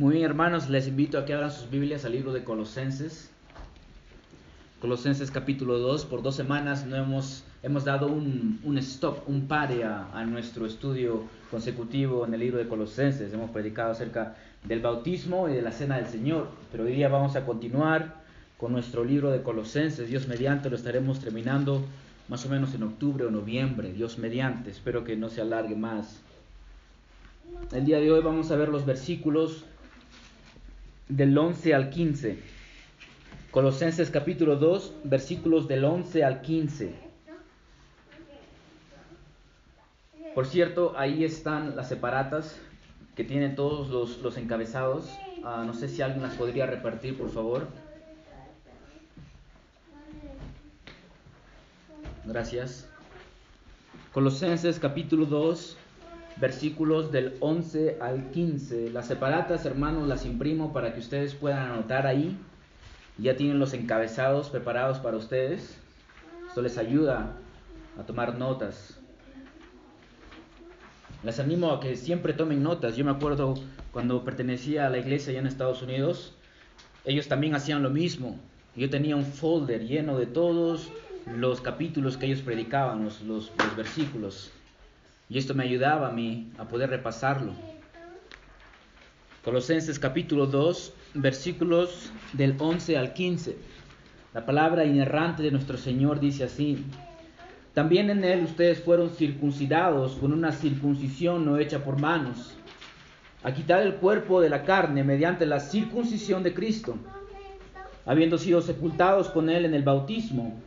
Muy bien, hermanos, les invito a que abran sus Biblias al libro de Colosenses. Colosenses capítulo 2. Por dos semanas no hemos, hemos dado un, un stop, un pare a, a, nuestro estudio consecutivo en el libro de Colosenses. Hemos predicado acerca del bautismo y de la cena del Señor. Pero hoy día vamos a continuar con nuestro libro de Colosenses. Dios mediante lo estaremos terminando más o menos en octubre o noviembre. Dios mediante. Espero que no se alargue más. El día de hoy vamos a ver los versículos del 11 al 15. Colosenses capítulo 2, versículos del 11 al 15. Por cierto, ahí están las separatas que tienen todos los, los encabezados. Uh, no sé si alguien las podría repartir, por favor. Gracias. Colosenses capítulo 2, versículos del 11 al 15. Las separatas, hermanos, las imprimo para que ustedes puedan anotar ahí. Ya tienen los encabezados preparados para ustedes. Esto les ayuda a tomar notas. Les animo a que siempre tomen notas. Yo me acuerdo cuando pertenecía a la iglesia allá en Estados Unidos, ellos también hacían lo mismo. Yo tenía un folder lleno de todos los capítulos que ellos predicaban, los, los, los versículos. Y esto me ayudaba a mí a poder repasarlo. Colosenses capítulo 2, versículos del 11 al 15. La palabra inerrante de nuestro Señor dice así. También en él ustedes fueron circuncidados con una circuncisión no hecha por manos, a quitar el cuerpo de la carne mediante la circuncisión de Cristo, habiendo sido sepultados con él en el bautismo,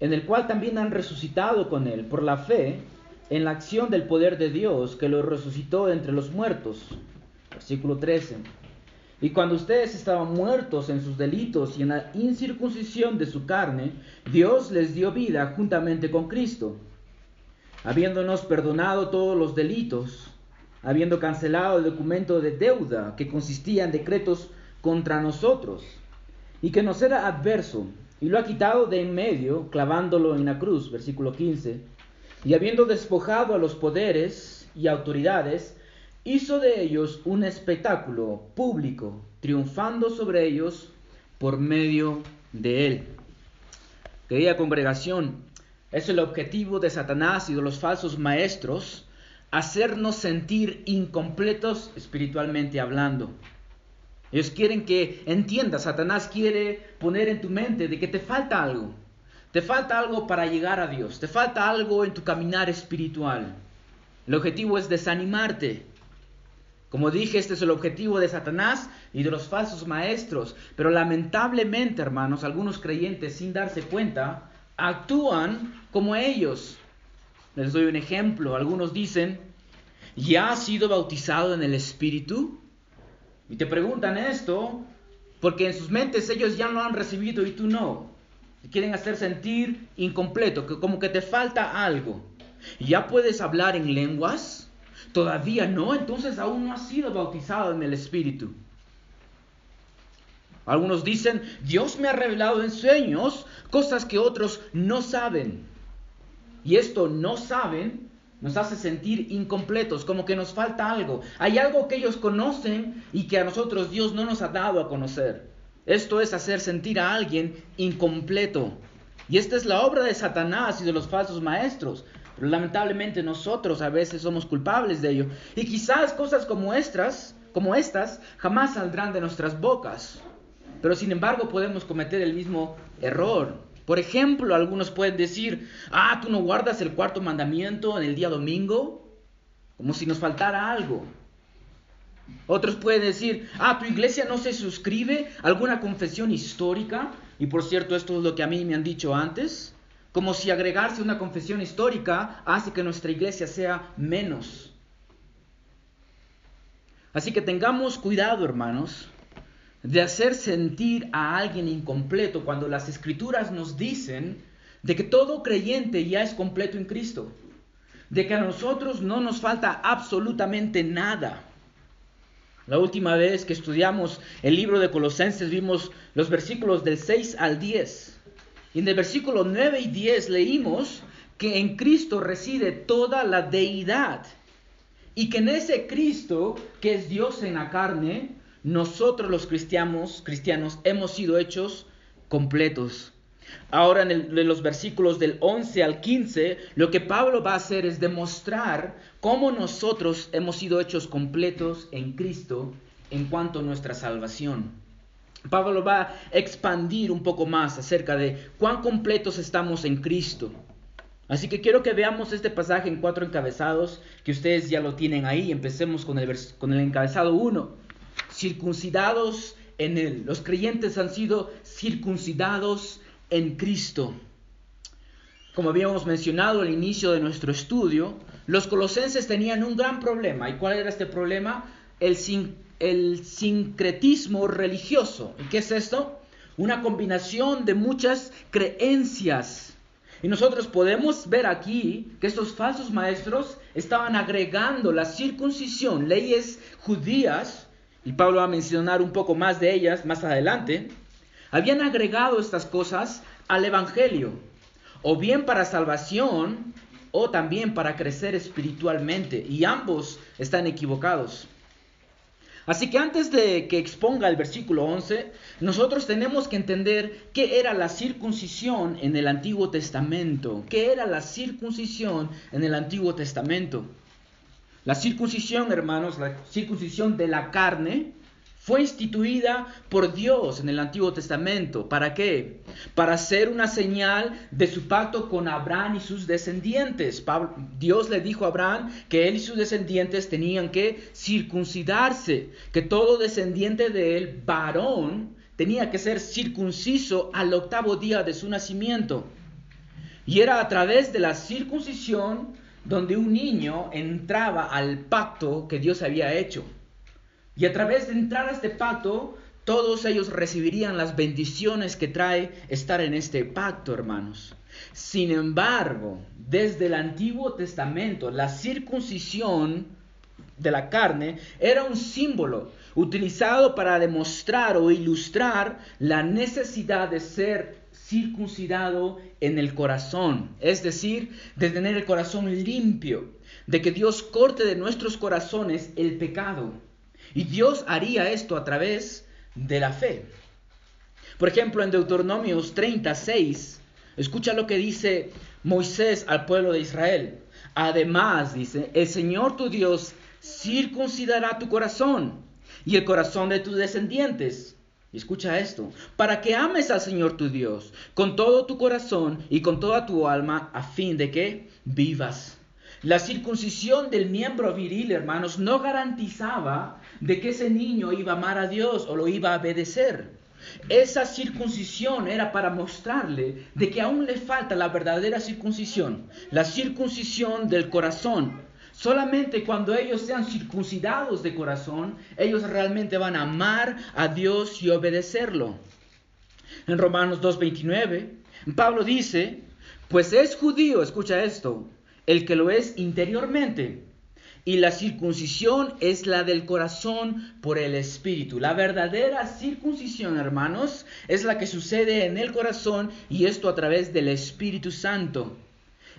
en el cual también han resucitado con él por la fe en la acción del poder de Dios que lo resucitó entre los muertos. Versículo 13. Y cuando ustedes estaban muertos en sus delitos y en la incircuncisión de su carne, Dios les dio vida juntamente con Cristo, habiéndonos perdonado todos los delitos, habiendo cancelado el documento de deuda que consistía en decretos contra nosotros y que nos era adverso, y lo ha quitado de en medio, clavándolo en la cruz. Versículo 15 y habiendo despojado a los poderes y autoridades, hizo de ellos un espectáculo público, triunfando sobre ellos por medio de él. Querida congregación, es el objetivo de Satanás y de los falsos maestros hacernos sentir incompletos espiritualmente hablando. Ellos quieren que entiendas, Satanás quiere poner en tu mente de que te falta algo, te falta algo para llegar a Dios. Te falta algo en tu caminar espiritual. El objetivo es desanimarte. Como dije, este es el objetivo de Satanás y de los falsos maestros. Pero lamentablemente, hermanos, algunos creyentes sin darse cuenta actúan como ellos. Les doy un ejemplo. Algunos dicen, ¿ya has sido bautizado en el Espíritu? Y te preguntan esto porque en sus mentes ellos ya lo han recibido y tú no. Te quieren hacer sentir incompleto, que como que te falta algo. ¿Ya puedes hablar en lenguas? Todavía no, entonces aún no has sido bautizado en el Espíritu. Algunos dicen, Dios me ha revelado en sueños cosas que otros no saben. Y esto no saben nos hace sentir incompletos, como que nos falta algo. Hay algo que ellos conocen y que a nosotros Dios no nos ha dado a conocer. Esto es hacer sentir a alguien incompleto. Y esta es la obra de Satanás y de los falsos maestros. Pero lamentablemente nosotros a veces somos culpables de ello. Y quizás cosas como estas, como estas, jamás saldrán de nuestras bocas. Pero sin embargo podemos cometer el mismo error. Por ejemplo, algunos pueden decir, ah, tú no guardas el cuarto mandamiento en el día domingo, como si nos faltara algo. Otros pueden decir, ah, tu iglesia no se suscribe a alguna confesión histórica. Y por cierto, esto es lo que a mí me han dicho antes. Como si agregarse una confesión histórica hace que nuestra iglesia sea menos. Así que tengamos cuidado, hermanos, de hacer sentir a alguien incompleto cuando las escrituras nos dicen de que todo creyente ya es completo en Cristo. De que a nosotros no nos falta absolutamente nada. La última vez que estudiamos el libro de Colosenses vimos los versículos del 6 al 10. Y en el versículo 9 y 10 leímos que en Cristo reside toda la deidad. Y que en ese Cristo, que es Dios en la carne, nosotros los cristianos, cristianos hemos sido hechos completos. Ahora en, los versículos del 11 al 15, lo que Pablo va a hacer es demostrar cómo nosotros hemos sido hechos completos en Cristo en cuanto a nuestra salvación. Pablo va a expandir un poco más acerca de cuán completos estamos en Cristo. Así que quiero que veamos este pasaje en cuatro encabezados, que ustedes ya lo tienen ahí. Empecemos con el, con el encabezado 1. Circuncidados en él. Los creyentes han sido circuncidados en Cristo. Como habíamos mencionado al inicio de nuestro estudio, los colosenses tenían un gran problema. ¿Y cuál era este problema? El, sincretismo religioso. ¿Y qué es esto? Una combinación de muchas creencias. Y nosotros podemos ver aquí que estos falsos maestros estaban agregando la circuncisión, leyes judías, y Pablo va a mencionar un poco más de ellas más adelante, habían agregado estas cosas al Evangelio, o bien para salvación, o también para crecer espiritualmente, y ambos están equivocados. Así que antes de que exponga el versículo 11, nosotros tenemos que entender qué era la circuncisión en el Antiguo Testamento. ¿Qué era la circuncisión en el Antiguo Testamento? La circuncisión, hermanos, la circuncisión de la carne, fue instituida por Dios en el Antiguo Testamento. ¿Para qué? Para ser una señal de su pacto con Abraham y sus descendientes. Dios le dijo a Abraham que él y sus descendientes tenían que circuncidarse, que todo descendiente de él, varón, tenía que ser circunciso al octavo día de su nacimiento. Y era a través de la circuncisión donde un niño entraba al pacto que Dios había hecho. Y a través de entrar a este pacto, todos ellos recibirían las bendiciones que trae estar en este pacto, hermanos. Sin embargo, desde el Antiguo Testamento, la circuncisión de la carne era un símbolo utilizado para demostrar o ilustrar la necesidad de ser circuncidado en el corazón, es decir, de tener el corazón limpio, de que Dios corte de nuestros corazones el pecado. Y Dios haría esto a través de la fe. Por ejemplo, en Deuteronomios 36, escucha lo que dice Moisés al pueblo de Israel. Además, dice, el Señor tu Dios circuncidará tu corazón y el corazón de tus descendientes. escucha esto, para que ames al Señor tu Dios con todo tu corazón y con toda tu alma, a fin de que vivas. La circuncisión del miembro viril, hermanos, no garantizaba de que ese niño iba a amar a Dios o lo iba a obedecer. Esa circuncisión era para mostrarle de que aún le falta la verdadera circuncisión, la circuncisión del corazón. Solamente cuando ellos sean circuncidados de corazón, ellos realmente van a amar a Dios y obedecerlo. En Romanos 2.29, Pablo dice, pues es judío, escucha esto, el que lo es interiormente. Y la circuncisión es la del corazón por el espíritu. La verdadera circuncisión, hermanos, es la que sucede en el corazón y esto a través del Espíritu Santo.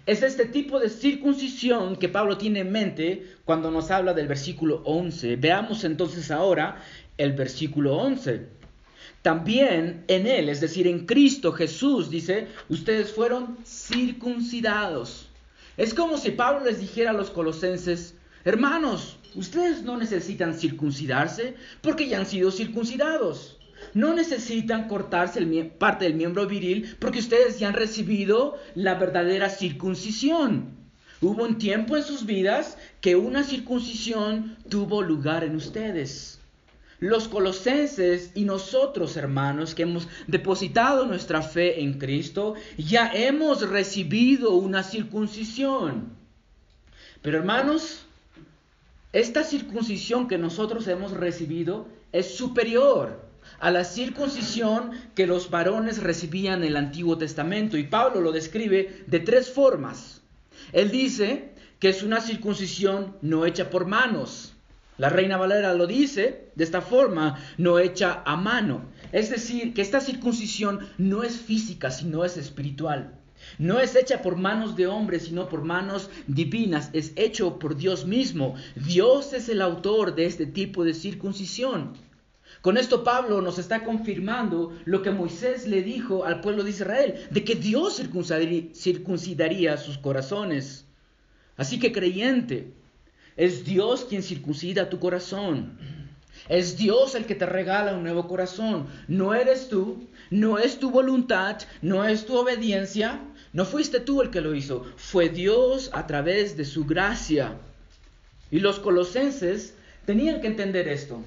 Es este tipo de circuncisión que Pablo tiene en mente cuando nos habla del versículo 11. Veamos entonces ahora el versículo 11. También en Él, es decir, en Cristo Jesús, dice, ustedes fueron circuncidados es como si Pablo les dijera a los colosenses, hermanos, ustedes no necesitan circuncidarse porque ya han sido circuncidados. No necesitan cortarse parte del miembro viril porque ustedes ya han recibido la verdadera circuncisión. Hubo un tiempo en sus vidas que una circuncisión tuvo lugar en ustedes. Los colosenses y nosotros, hermanos, que hemos depositado nuestra fe en Cristo, ya hemos recibido una circuncisión. Pero hermanos, esta circuncisión que nosotros hemos recibido es superior a la circuncisión que los varones recibían en el Antiguo Testamento. Y Pablo lo describe de tres formas. Él dice que es una circuncisión no hecha por manos la Reina Valera lo dice de esta forma, no hecha a mano. Es decir, que esta circuncisión no es física, sino es espiritual. No es hecha por manos de hombres, sino por manos divinas. Es hecho por Dios mismo. Dios es el autor de este tipo de circuncisión. Con esto Pablo nos está confirmando lo que Moisés le dijo al pueblo de Israel, de que Dios circuncidaría sus corazones. Así que creyente, es Dios quien circuncida tu corazón. Es Dios el que te regala un nuevo corazón. No eres tú, no es tu voluntad, no es tu obediencia. No fuiste tú el que lo hizo, fue Dios a través de su gracia. Y los colosenses tenían que entender esto,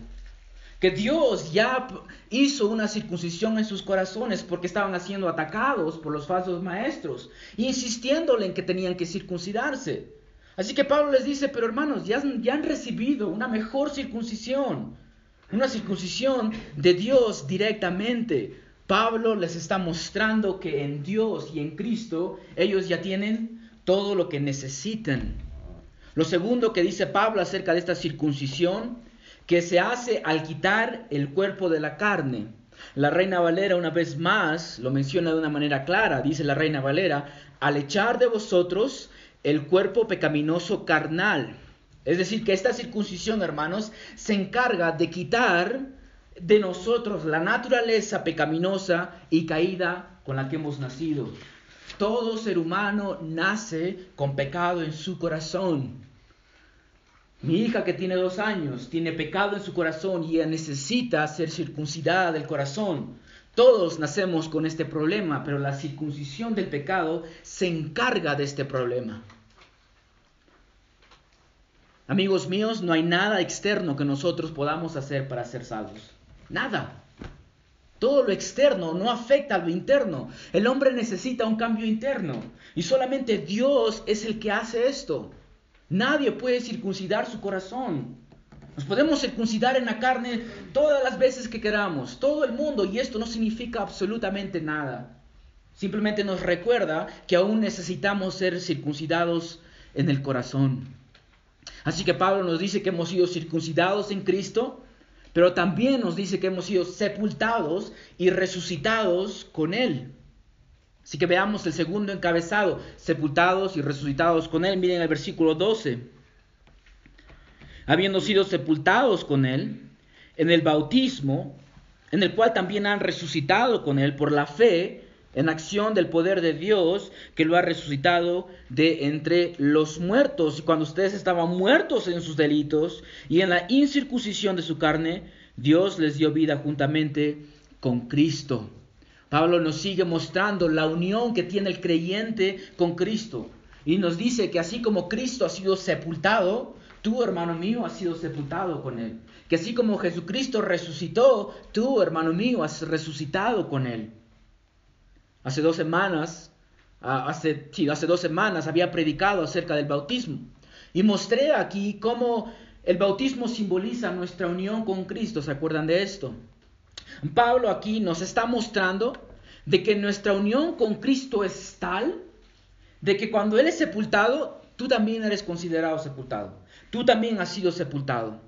que Dios ya hizo una circuncisión en sus corazones porque estaban siendo atacados por los falsos maestros, insistiéndole en que tenían que circuncidarse. Así que Pablo les dice, pero hermanos, ya, ya han recibido una mejor circuncisión, una circuncisión de Dios directamente. Pablo les está mostrando que en Dios y en Cristo ellos ya tienen todo lo que necesitan. Lo segundo que dice Pablo acerca de esta circuncisión, que se hace al quitar el cuerpo de la carne. La reina Valera una vez más lo menciona de una manera clara, dice la reina Valera, al echar de vosotros el cuerpo pecaminoso carnal. Es decir, que esta circuncisión, hermanos, se encarga de quitar de nosotros la naturaleza pecaminosa y caída con la que hemos nacido. Todo ser humano nace con pecado en su corazón. Mi hija que tiene dos años tiene pecado en su corazón y ella necesita ser circuncidada del corazón. Todos nacemos con este problema, pero la circuncisión del pecado se encarga de este problema. Amigos míos, no hay nada externo que nosotros podamos hacer para ser salvos. Nada. Todo lo externo no afecta a lo interno. El hombre necesita un cambio interno. Y solamente Dios es el que hace esto. Nadie puede circuncidar su corazón. Nos podemos circuncidar en la carne todas las veces que queramos, todo el mundo, y esto no significa absolutamente nada. Simplemente nos recuerda que aún necesitamos ser circuncidados en el corazón. Así que Pablo nos dice que hemos sido circuncidados en Cristo, pero también nos dice que hemos sido sepultados y resucitados con Él. Así que veamos el segundo encabezado, sepultados y resucitados con Él. Miren el versículo 12 habiendo sido sepultados con Él en el bautismo, en el cual también han resucitado con Él por la fe en acción del poder de Dios que lo ha resucitado de entre los muertos. Y cuando ustedes estaban muertos en sus delitos y en la incircuncisión de su carne, Dios les dio vida juntamente con Cristo. Pablo nos sigue mostrando la unión que tiene el creyente con Cristo. Y nos dice que así como Cristo ha sido sepultado, tú, hermano mío, has sido sepultado con Él. Que así como Jesucristo resucitó, tú, hermano mío, has resucitado con Él. Hace dos semanas, hace, sí, hace dos semanas había predicado acerca del bautismo. Y mostré aquí cómo el bautismo simboliza nuestra unión con Cristo. ¿Se acuerdan de esto? Pablo aquí nos está mostrando de que nuestra unión con Cristo es tal de que cuando Él es sepultado, tú también eres considerado sepultado tú también has sido sepultado.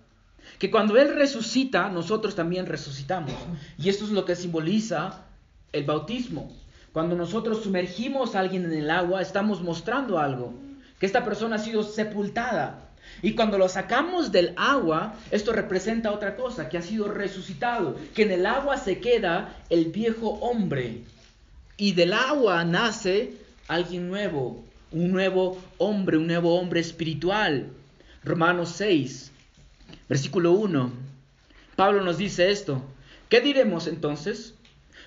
Que cuando Él resucita, nosotros también resucitamos. Y esto es lo que simboliza el bautismo. Cuando nosotros sumergimos a alguien en el agua, estamos mostrando algo, que esta persona ha sido sepultada. Y cuando lo sacamos del agua, esto representa otra cosa, que ha sido resucitado, que en el agua se queda el viejo hombre. Y del agua nace alguien nuevo, un nuevo hombre, un nuevo hombre espiritual. Romanos 6, versículo 1. Pablo nos dice esto. ¿Qué diremos entonces?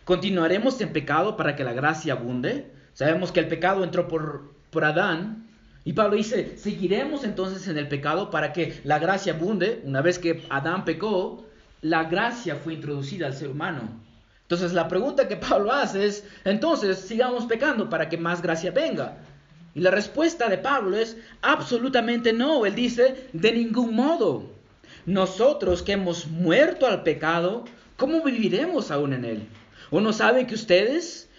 ¿Continuaremos en pecado para que la gracia abunde? Sabemos que el pecado entró por, por Adán. Y Pablo dice, ¿seguiremos entonces en el pecado para que la gracia abunde? Una vez que Adán pecó, la gracia fue introducida al ser humano. Entonces la pregunta que Pablo hace es, entonces sigamos pecando para que más gracia venga. Y la respuesta de Pablo es absolutamente no. Él dice, de ningún modo. Nosotros que hemos muerto al pecado, ¿cómo viviremos aún en él? ¿O no saben que ustedes,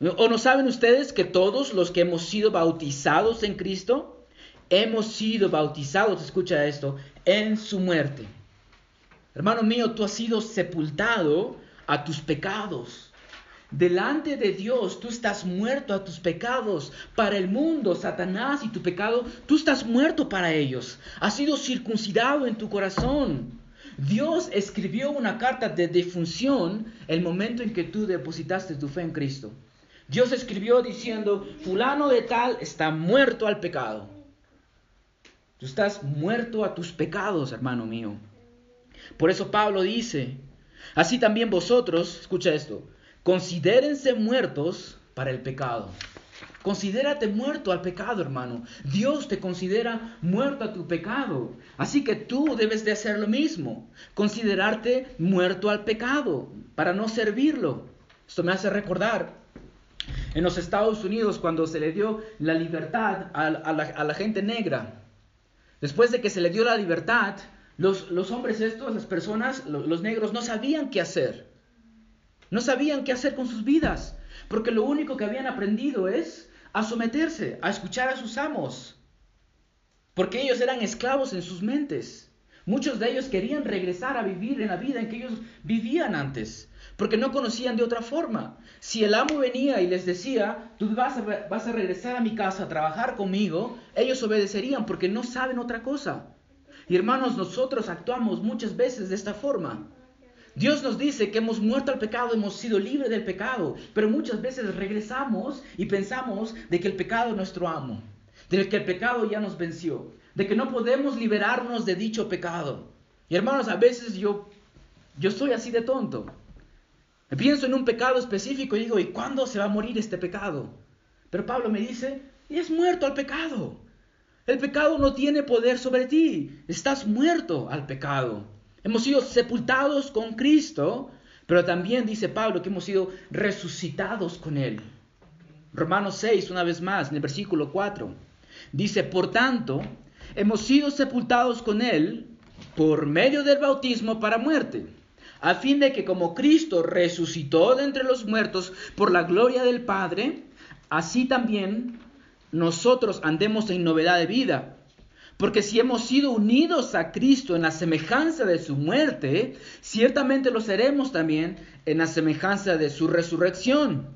o no saben ustedes que todos los que hemos sido bautizados en Cristo, hemos sido bautizados, escucha esto, en su muerte? Hermano mío, tú has sido sepultado a tus pecados. Delante de Dios tú estás muerto a tus pecados. Para el mundo, Satanás y tu pecado, tú estás muerto para ellos. Has sido circuncidado en tu corazón. Dios escribió una carta de defunción el momento en que tú depositaste tu fe en Cristo. Dios escribió diciendo, fulano de tal está muerto al pecado. Tú estás muerto a tus pecados, hermano mío. Por eso Pablo dice, así también vosotros, escucha esto, considérense muertos para el pecado. Considérate muerto al pecado, hermano. Dios te considera muerto a tu pecado. Así que tú debes de hacer lo mismo. Considerarte muerto al pecado para no servirlo. Esto me hace recordar en los Estados Unidos cuando se le dio la libertad a, la, gente negra. Después de que se le dio la libertad, los, hombres estos, las personas, los negros, no sabían qué hacer. No sabían qué hacer con sus vidas. Porque lo único que habían aprendido es a someterse, a escuchar a sus amos. Porque ellos eran esclavos en sus mentes. Muchos de ellos querían regresar a vivir en la vida en que ellos vivían antes, porque no conocían de otra forma. Si el amo venía y les decía, tú vas a, regresar a mi casa a trabajar conmigo, ellos obedecerían porque no saben otra cosa. Y hermanos, nosotros actuamos muchas veces de esta forma. Dios nos dice que hemos muerto al pecado, hemos sido libres del pecado, pero muchas veces regresamos y pensamos de que el pecado es nuestro amo, de que el pecado ya nos venció, de que no podemos liberarnos de dicho pecado. Y hermanos, a veces yo, yo soy así de tonto. Pienso en un pecado específico y digo, ¿y cuándo se va a morir este pecado? Pero Pablo me dice, y es muerto al pecado. El pecado no tiene poder sobre ti, estás muerto al pecado. Hemos sido sepultados con Cristo, pero también dice Pablo que hemos sido resucitados con Él. Romanos 6, una vez más, en el versículo 4, dice, por tanto, hemos sido sepultados con Él por medio del bautismo para muerte, a fin de que como Cristo resucitó de entre los muertos por la gloria del Padre, así también nosotros andemos en novedad de vida. Porque si hemos sido unidos a Cristo en la semejanza de su muerte, ciertamente lo seremos también en la semejanza de su resurrección.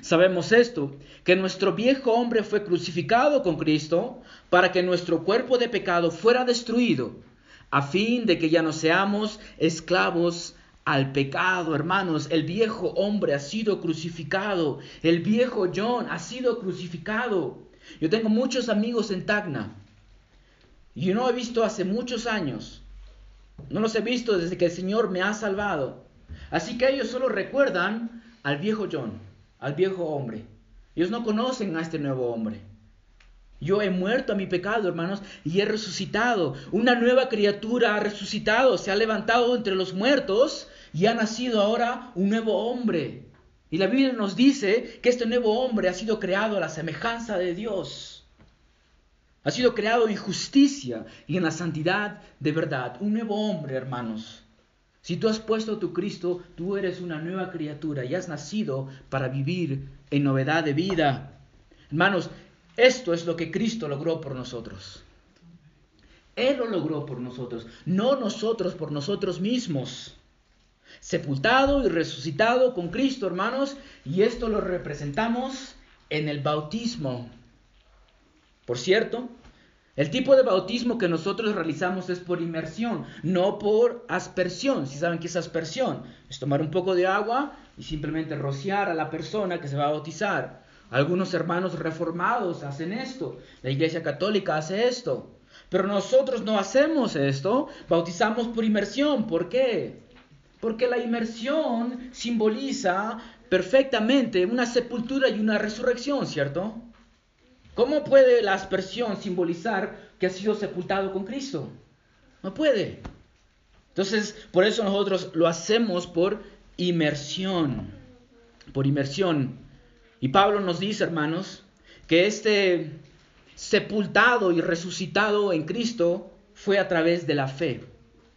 Sabemos esto, que nuestro viejo hombre fue crucificado con Cristo para que nuestro cuerpo de pecado fuera destruido, a fin de que ya no seamos esclavos al pecado, hermanos. El viejo hombre ha sido crucificado, el viejo John ha sido crucificado. Yo tengo muchos amigos en Tacna yo no he visto hace muchos años. No los he visto desde que el Señor me ha salvado. Así que ellos solo recuerdan al viejo John, al viejo hombre. Ellos no conocen a este nuevo hombre. Yo he muerto a mi pecado, hermanos, y he resucitado. Una nueva criatura ha resucitado, se ha levantado entre los muertos y ha nacido ahora un nuevo hombre. Y la Biblia nos dice que este nuevo hombre ha sido creado a la semejanza de Dios. Ha sido creado en justicia y en la santidad de verdad. Un nuevo hombre, hermanos. Si tú has puesto a tu Cristo, tú eres una nueva criatura y has nacido para vivir en novedad de vida. Hermanos, esto es lo que Cristo logró por nosotros. Él lo logró por nosotros, no nosotros por nosotros mismos. Sepultado y resucitado con Cristo, hermanos, y esto lo representamos en el bautismo. Por cierto, el tipo de bautismo que nosotros realizamos es por inmersión, no por aspersión. Si saben qué es aspersión, es tomar un poco de agua y simplemente rociar a la persona que se va a bautizar. Algunos hermanos reformados hacen esto, la Iglesia Católica hace esto. Pero nosotros no hacemos esto, bautizamos por inmersión. ¿Por qué? Porque la inmersión simboliza perfectamente una sepultura y una resurrección, ¿cierto? ¿Cómo puede la aspersión simbolizar que ha sido sepultado con Cristo? No puede. Entonces, por eso nosotros lo hacemos por inmersión. Por inmersión. Y Pablo nos dice, hermanos, que este sepultado y resucitado en Cristo fue a través de la fe.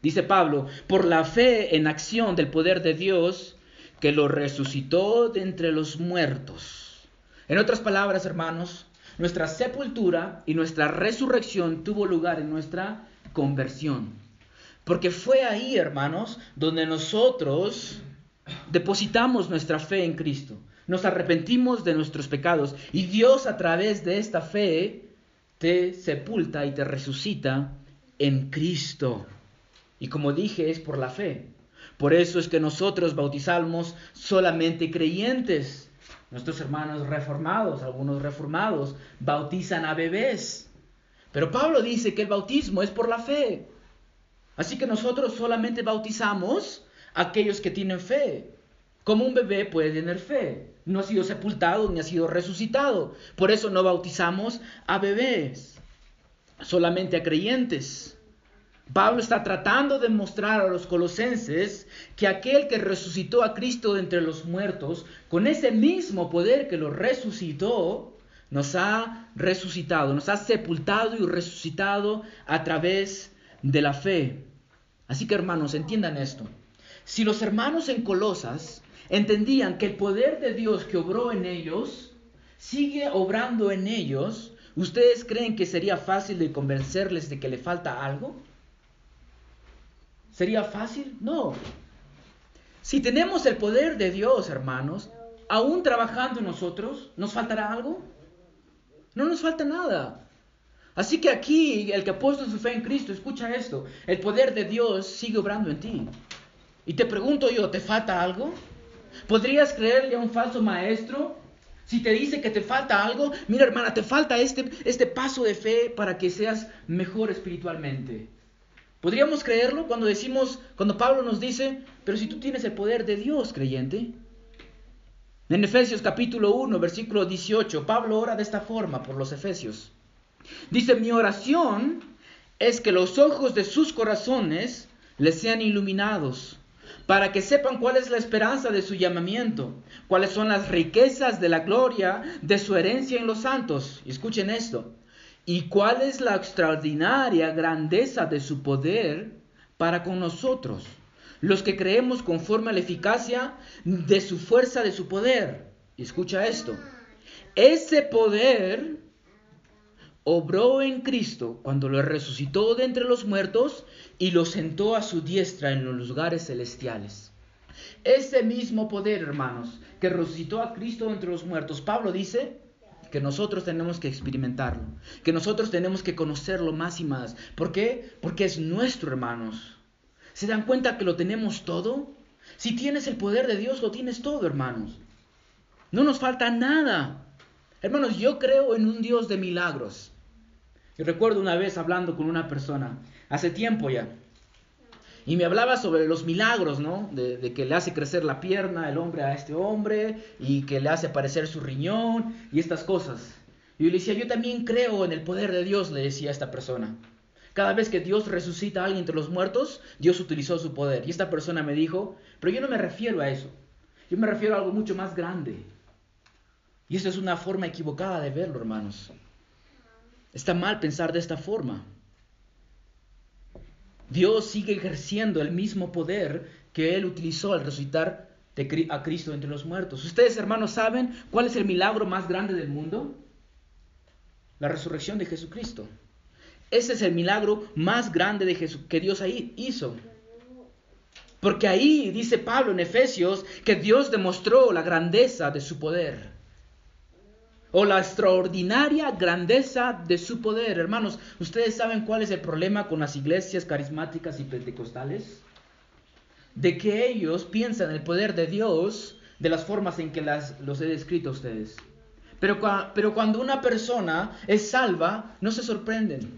Dice Pablo, por la fe en acción del poder de Dios que lo resucitó de entre los muertos. En otras palabras, hermanos, nuestra sepultura y nuestra resurrección tuvo lugar en nuestra conversión. Porque fue ahí, hermanos, donde nosotros depositamos nuestra fe en Cristo. Nos arrepentimos de nuestros pecados y Dios a través de esta fe te sepulta y te resucita en Cristo. Y como dije, es por la fe. Por eso es que nosotros bautizamos solamente creyentes. Nuestros hermanos reformados, algunos reformados, bautizan a bebés. Pero Pablo dice que el bautismo es por la fe. Así que nosotros solamente bautizamos a aquellos que tienen fe. Como un bebé puede tener fe. No ha sido sepultado ni ha sido resucitado. Por eso no bautizamos a bebés, solamente a creyentes. Pablo está tratando de mostrar a los colosenses que aquel que resucitó a Cristo de entre los muertos, con ese mismo poder que lo resucitó, nos ha resucitado, nos ha sepultado y resucitado a través de la fe. Así que hermanos, entiendan esto. Si los hermanos en Colosas entendían que el poder de Dios que obró en ellos sigue obrando en ellos, ¿ustedes creen que sería fácil de convencerles de que le falta algo? ¿Sería fácil? No. Si tenemos el poder de Dios, hermanos, aún trabajando en nosotros, ¿nos faltará algo? No nos falta nada. Así que aquí el que ha su fe en Cristo, escucha esto, el poder de Dios sigue obrando en ti. Y te pregunto yo, ¿te falta algo? ¿Podrías creerle a un falso maestro si te dice que te falta algo? Mira hermana, te falta este, este paso de fe para que seas mejor espiritualmente. ¿Podríamos creerlo cuando decimos, cuando Pablo nos dice, pero si tú tienes el poder de Dios, creyente? En Efesios capítulo 1, versículo 18, Pablo ora de esta forma por los Efesios. Dice, mi oración es que los ojos de sus corazones les sean iluminados, para que sepan cuál es la esperanza de su llamamiento, cuáles son las riquezas de la gloria de su herencia en los santos. Escuchen esto, ¿Y cuál es la extraordinaria grandeza de su poder para con nosotros, los que creemos conforme a la eficacia de su fuerza, de su poder? Y escucha esto. Ese poder obró en Cristo cuando lo resucitó de entre los muertos y lo sentó a su diestra en los lugares celestiales. Ese mismo poder, hermanos, que resucitó a Cristo entre los muertos, Pablo dice, que nosotros tenemos que experimentarlo, que nosotros tenemos que conocerlo más y más. ¿Por qué? Porque es nuestro, hermanos. ¿Se dan cuenta que lo tenemos todo? Si tienes el poder de Dios, lo tienes todo, hermanos. No nos falta nada. Hermanos, yo creo en un Dios de milagros. Yo recuerdo una vez hablando con una persona, hace tiempo ya, y me hablaba sobre los milagros, ¿no? De, que le hace crecer la pierna el hombre a este hombre y que le hace aparecer su riñón y estas cosas. Y yo le decía, yo también creo en el poder de Dios, le decía a esta persona. Cada vez que Dios resucita a alguien entre los muertos, Dios utilizó su poder. Y esta persona me dijo, pero yo no me refiero a eso. Yo me refiero a algo mucho más grande. Y eso es una forma equivocada de verlo, hermanos. Está mal pensar de esta forma. Dios sigue ejerciendo el mismo poder que Él utilizó al resucitar a Cristo entre los muertos. Ustedes, hermanos, ¿saben cuál es el milagro más grande del mundo? La resurrección de Jesucristo. Ese es el milagro más grande de que Dios ahí hizo. Porque ahí dice Pablo en Efesios que Dios demostró la grandeza de su poder o la extraordinaria grandeza de su poder. Hermanos, ¿ustedes saben cuál es el problema con las iglesias carismáticas y pentecostales? De que ellos piensan el poder de Dios de las formas en que las, los he descrito a ustedes. Pero, pero cuando una persona es salva, no se sorprenden.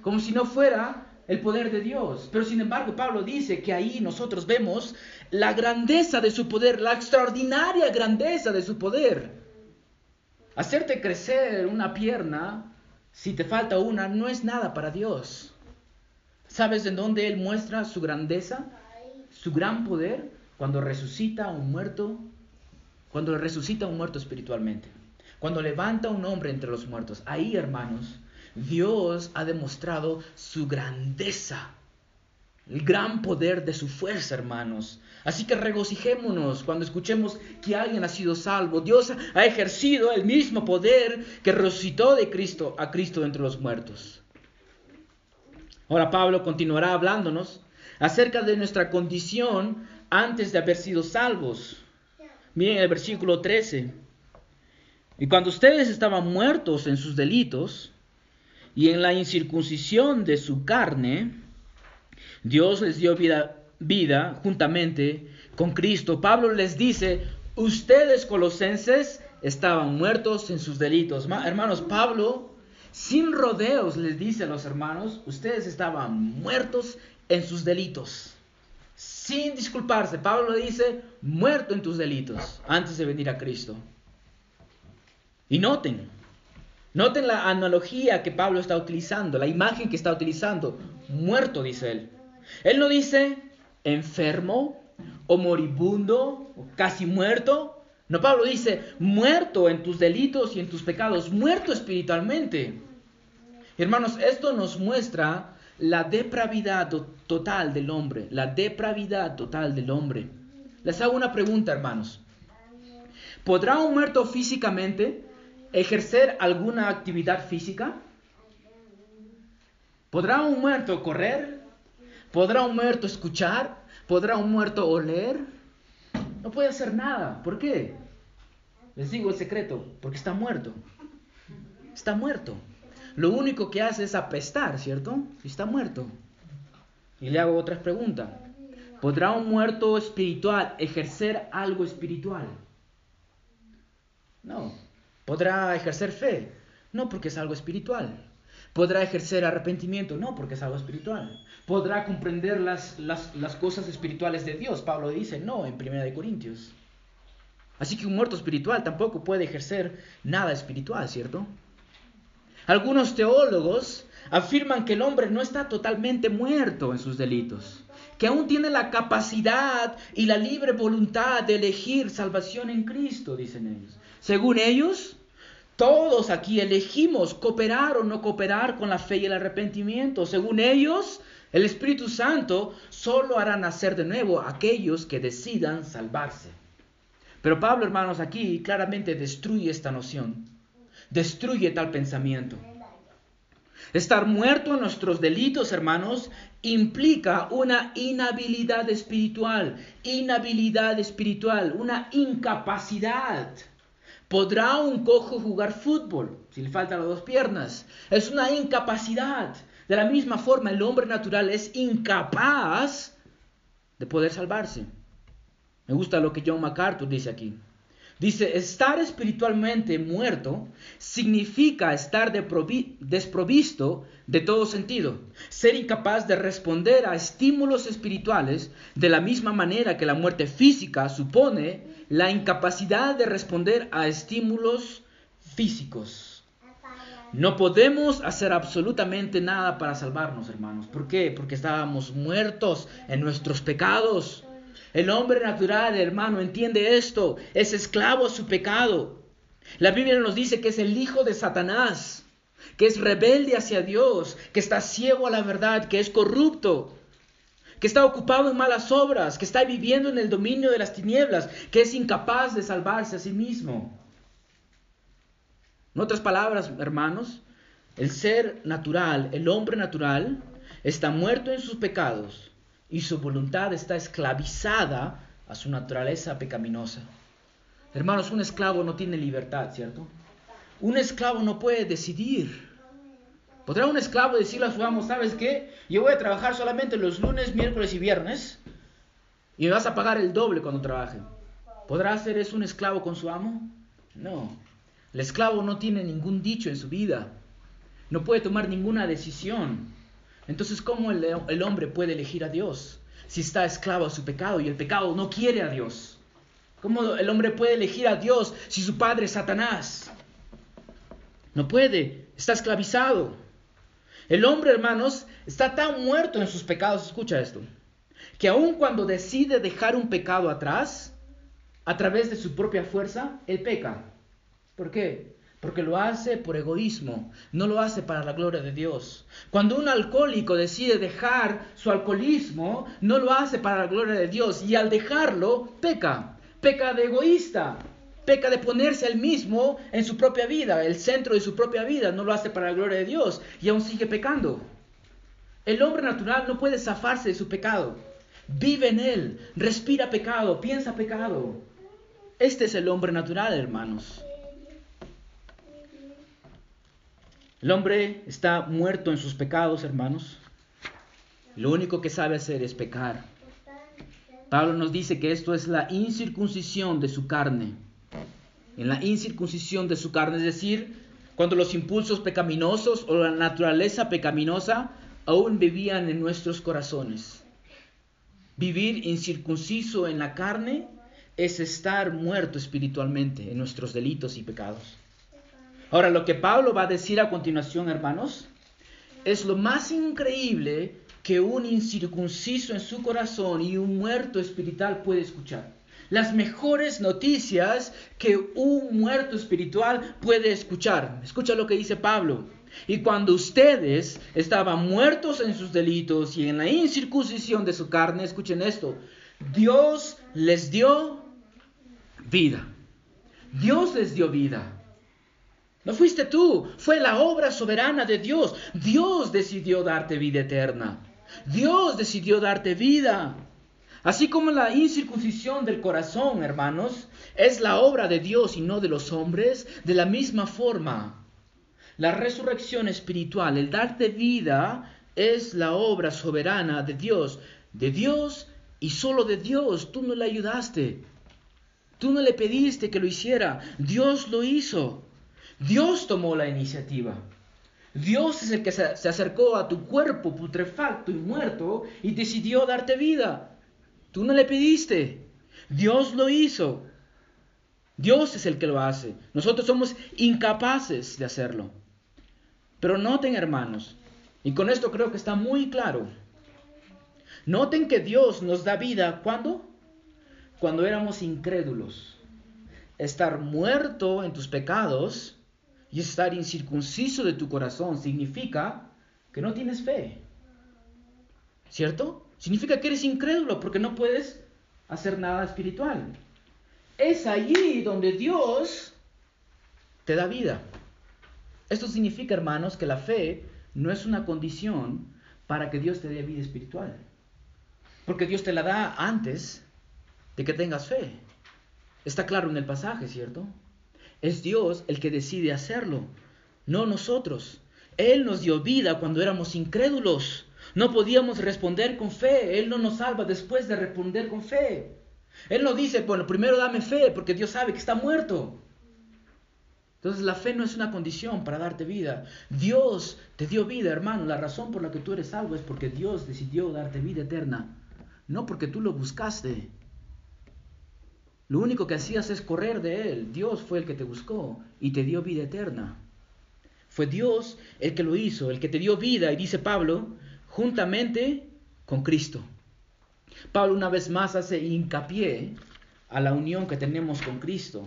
Como si no fuera el poder de Dios. Pero sin embargo, Pablo dice que ahí nosotros vemos la grandeza de su poder, la extraordinaria grandeza de su poder. Hacerte crecer una pierna, si te falta una, no es nada para Dios. ¿Sabes en dónde Él muestra su grandeza? Su gran poder cuando resucita a un muerto, cuando resucita a un muerto espiritualmente, cuando levanta a un hombre entre los muertos. Ahí, hermanos, Dios ha demostrado su grandeza, el gran poder de su fuerza, hermanos. Así que regocijémonos cuando escuchemos que alguien ha sido salvo. Dios ha ejercido el mismo poder que resucitó de Cristo a Cristo entre los muertos. Ahora Pablo continuará hablándonos acerca de nuestra condición antes de haber sido salvos. Miren el versículo 13. Y cuando ustedes estaban muertos en sus delitos y en la incircuncisión de su carne, Dios les dio vida, juntamente con Cristo. Pablo les dice, ustedes colosenses estaban muertos en sus delitos. hermanos, Pablo, sin rodeos, les dice a los hermanos, ustedes estaban muertos en sus delitos. Sin disculparse, Pablo dice, muerto en tus delitos, antes de venir a Cristo. Y noten, noten la analogía que Pablo está utilizando, la imagen que está utilizando. Muerto, dice él. Él no dice enfermo o moribundo o casi muerto. No, Pablo dice, muerto en tus delitos y en tus pecados, muerto espiritualmente. Hermanos, esto nos muestra la depravidad total del hombre, la depravidad total del hombre. Les hago una pregunta, hermanos. ¿Podrá un muerto físicamente ejercer alguna actividad física? ¿Podrá un muerto correr? ¿Podrá un muerto escuchar? ¿Podrá un muerto oler? No puede hacer nada. ¿Por qué? Les digo el secreto, porque está muerto. Está muerto. Lo único que hace es apestar, ¿cierto? Y está muerto. Y le hago otra pregunta. ¿Podrá un muerto espiritual ejercer algo espiritual? No. ¿Podrá ejercer fe? No, porque es algo espiritual. ¿Podrá ejercer arrepentimiento? No, porque es algo espiritual. ¿Podrá comprender las, cosas espirituales de Dios? Pablo dice, no, en 1 Corintios. Así que un muerto espiritual tampoco puede ejercer nada espiritual, ¿cierto? Algunos teólogos afirman que el hombre no está totalmente muerto en sus delitos, que aún tiene la capacidad y la libre voluntad de elegir salvación en Cristo, dicen ellos. Según ellos, todos aquí elegimos cooperar o no cooperar con la fe y el arrepentimiento. Según ellos, el Espíritu Santo solo hará nacer de nuevo a aquellos que decidan salvarse. Pero Pablo, hermanos, aquí claramente destruye esta noción, destruye tal pensamiento. Estar muerto en nuestros delitos, hermanos, implica una inhabilidad espiritual, inhabilidad espiritual, una incapacidad. ¿Podrá un cojo jugar fútbol si le faltan las dos piernas? Es una incapacidad. De la misma forma, el hombre natural es incapaz de poder salvarse. Me gusta lo que John MacArthur dice aquí. Dice, estar espiritualmente muerto significa estar desprovisto de todo sentido, ser incapaz de responder a estímulos espirituales de la misma manera que la muerte física supone la incapacidad de responder a estímulos físicos. No podemos hacer absolutamente nada para salvarnos, hermanos. ¿Por qué? Porque estábamos muertos en nuestros pecados. El hombre natural, hermano, entiende esto, es esclavo a su pecado. La Biblia nos dice que es el hijo de Satanás, que es rebelde hacia Dios, que está ciego a la verdad, que es corrupto, que está ocupado en malas obras, que está viviendo en el dominio de las tinieblas, que es incapaz de salvarse a sí mismo. En otras palabras, hermanos, el ser natural, el hombre natural, está muerto en sus pecados y su voluntad está esclavizada a su naturaleza pecaminosa. Hermanos, un esclavo no tiene libertad, ¿cierto? Un esclavo no puede decidir. ¿Podrá un esclavo decirle a su amo, sabes qué? Yo voy a trabajar solamente los lunes, miércoles y viernes y me vas a pagar el doble cuando trabaje? ¿Podrá hacer eso un esclavo con su amo? No. El esclavo no tiene ningún dicho en su vida. No puede tomar ninguna decisión. Entonces, ¿cómo el, hombre puede elegir a Dios si está esclavo a su pecado y el pecado no quiere a Dios? ¿Cómo el hombre puede elegir a Dios si su padre es Satanás? No puede, está esclavizado. El hombre, hermanos, está tan muerto en sus pecados, escucha esto, que aun cuando decide dejar un pecado atrás, a través de su propia fuerza, él peca. ¿Por qué? Porque lo hace por egoísmo, no lo hace para la gloria de Dios. Cuando un alcohólico decide dejar su alcoholismo, no lo hace para la gloria de Dios y al dejarlo peca, peca de egoísta, peca de ponerse él mismo en su propia vida, el centro de su propia vida, no lo hace para la gloria de Dios y aún sigue pecando. El hombre natural no puede zafarse de su pecado, vive en él, respira pecado, piensa pecado. Este es el hombre natural, hermanos. El hombre está muerto en sus pecados, hermanos. Lo único que sabe hacer es pecar. Pablo nos dice que esto es la incircuncisión de su carne. En la incircuncisión de su carne, es decir, cuando los impulsos pecaminosos o la naturaleza pecaminosa aún vivían en nuestros corazones. Vivir incircunciso en la carne es estar muerto espiritualmente en nuestros delitos y pecados. Ahora, lo que Pablo va a decir a continuación, hermanos, es lo más increíble que un incircunciso en su corazón y un muerto espiritual puede escuchar. Las mejores noticias que un muerto espiritual puede escuchar. Escucha lo que dice Pablo. Y cuando ustedes estaban muertos en sus delitos y en la incircuncisión de su carne, escuchen esto, Dios les dio vida. Dios les dio vida. No fuiste tú, fue la obra soberana de Dios. Dios decidió darte vida eterna. Dios decidió darte vida. Así como la incircuncisión del corazón, hermanos, es la obra de Dios y no de los hombres, de la misma forma, la resurrección espiritual, el darte vida, es la obra soberana de Dios. De Dios y solo de Dios. Tú no le ayudaste. Tú no le pediste que lo hiciera. Dios lo hizo. Dios tomó la iniciativa. Dios es el que se acercó a tu cuerpo putrefacto y muerto y decidió darte vida. Tú no le pediste. Dios lo hizo. Dios es el que lo hace. Nosotros somos incapaces de hacerlo. Pero noten, hermanos, y con esto creo que está muy claro. Noten que Dios nos da vida cuando? Cuando éramos incrédulos. Estar muerto en tus pecados y estar incircunciso de tu corazón significa que no tienes fe. ¿Cierto? Significa que eres incrédulo porque no puedes hacer nada espiritual. Es allí donde Dios te da vida. Esto significa, hermanos, que la fe no es una condición para que Dios te dé vida espiritual. Porque Dios te la da antes de que tengas fe. Está claro en el pasaje, ¿cierto? Es Dios el que decide hacerlo, no nosotros. Él nos dio vida cuando éramos incrédulos. No podíamos responder con fe. Él no nos salva después de responder con fe. Él no dice, bueno, primero dame fe porque Dios sabe que está muerto. Entonces la fe no es una condición para darte vida. Dios te dio vida, hermano. La razón por la que tú eres salvo es porque Dios decidió darte vida eterna. No porque tú lo buscaste. Lo único que hacías es correr de Él. Dios fue el que te buscó y te dio vida eterna. Fue Dios el que lo hizo, el que te dio vida, y dice Pablo, juntamente con Cristo. Pablo una vez más hace hincapié a la unión que tenemos con Cristo.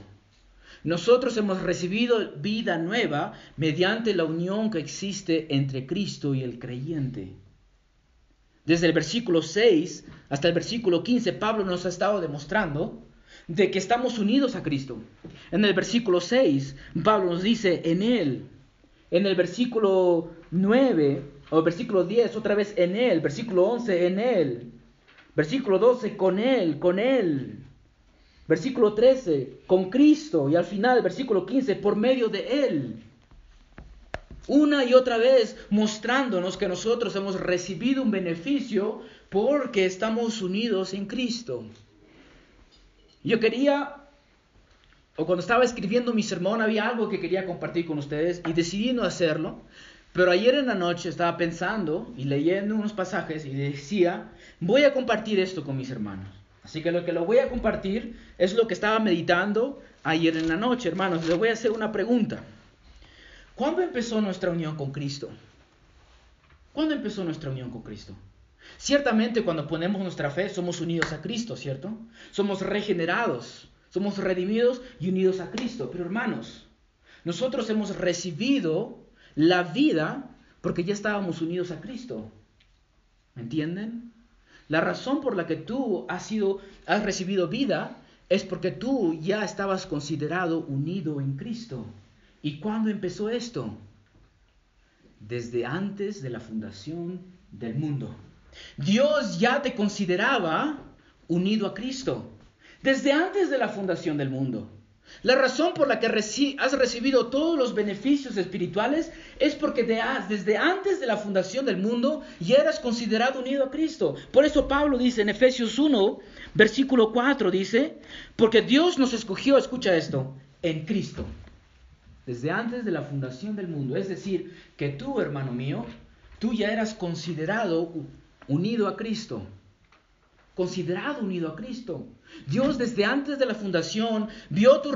Nosotros hemos recibido vida nueva mediante la unión que existe entre Cristo y el creyente. Desde el versículo 6 hasta el versículo 15, Pablo nos ha estado demostrando de que estamos unidos a Cristo. En el versículo 6, Pablo nos dice, en Él. En el versículo 9, o versículo 10, otra vez en Él. Versículo 11, en Él. Versículo 12, con Él, con Él. Versículo 13, con Cristo. Y al final, versículo 15, por medio de Él. Una y otra vez mostrándonos que nosotros hemos recibido un beneficio porque estamos unidos en Cristo. Yo quería, o cuando estaba escribiendo mi sermón, había algo que quería compartir con ustedes y decidí no hacerlo. Pero ayer en la noche estaba pensando y leyendo unos pasajes y decía, voy a compartir esto con mis hermanos. Así que lo que lo voy a compartir es lo que estaba meditando ayer en la noche, hermanos. Les voy a hacer una pregunta. ¿Cuándo empezó nuestra unión con Cristo? ¿Cuándo empezó nuestra unión con Cristo? Ciertamente cuando ponemos nuestra fe somos unidos a Cristo, ¿cierto? Somos regenerados, somos redimidos y unidos a Cristo. Pero hermanos, nosotros hemos recibido la vida porque ya estábamos unidos a Cristo. ¿Me entienden? La razón por la que tú has sido has recibido vida es porque tú ya estabas considerado unido en Cristo. ¿Y cuándo empezó esto? Desde antes de la fundación del mundo. Dios ya te consideraba unido a Cristo desde antes de la fundación del mundo. La razón por la que has recibido todos los beneficios espirituales es porque desde antes de la fundación del mundo ya eras considerado unido a Cristo. Por eso Pablo dice en Efesios 1, versículo 4, dice, porque Dios nos escogió, escucha esto, en Cristo. Desde antes de la fundación del mundo. Es decir, que tú, hermano mío, tú ya eras considerado unido a Cristo considerado unido a Cristo. Dios desde antes de la fundación vio tu,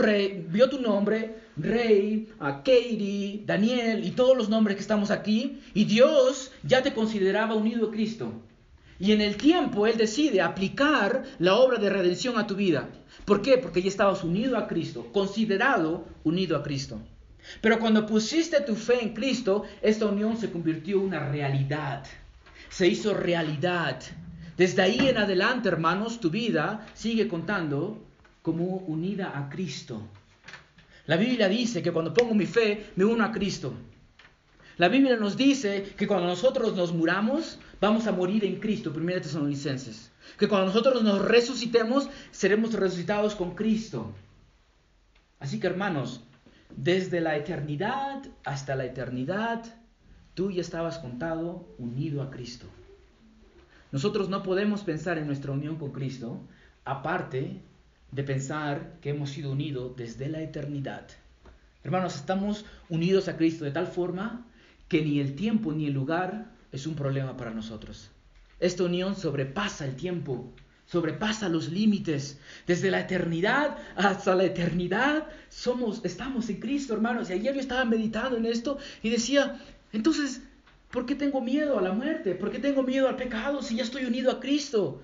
nombre, Rey, a Katie, Daniel y todos los nombres que estamos aquí, y Dios ya te consideraba unido a Cristo. Y en el tiempo Él decide aplicar la obra de redención a tu vida. ¿Por qué? Porque ya estabas unido a Cristo, considerado unido a Cristo. Pero cuando pusiste tu fe en Cristo, esta unión se convirtió en una realidad. Se hizo realidad. Desde ahí en adelante, hermanos, tu vida sigue contando como unida a Cristo. La Biblia dice que cuando pongo mi fe, me uno a Cristo. La Biblia nos dice que cuando nosotros nos muramos, vamos a morir en Cristo, 1 Tesalonicenses. Que cuando nosotros nos resucitemos, seremos resucitados con Cristo. Así que hermanos, desde la eternidad hasta la eternidad, tú ya estabas contado unido a Cristo. Nosotros no podemos pensar en nuestra unión con Cristo aparte de pensar que hemos sido unidos desde la eternidad. Hermanos, estamos unidos a Cristo de tal forma que ni el tiempo ni el lugar es un problema para nosotros. Esta unión sobrepasa el tiempo, sobrepasa los límites. Desde la eternidad hasta la eternidad somos, estamos en Cristo, hermanos. Y ayer yo estaba meditando en esto y decía, entonces, ¿Por qué tengo miedo a la muerte? ¿Por qué tengo miedo al pecado si ya estoy unido a Cristo?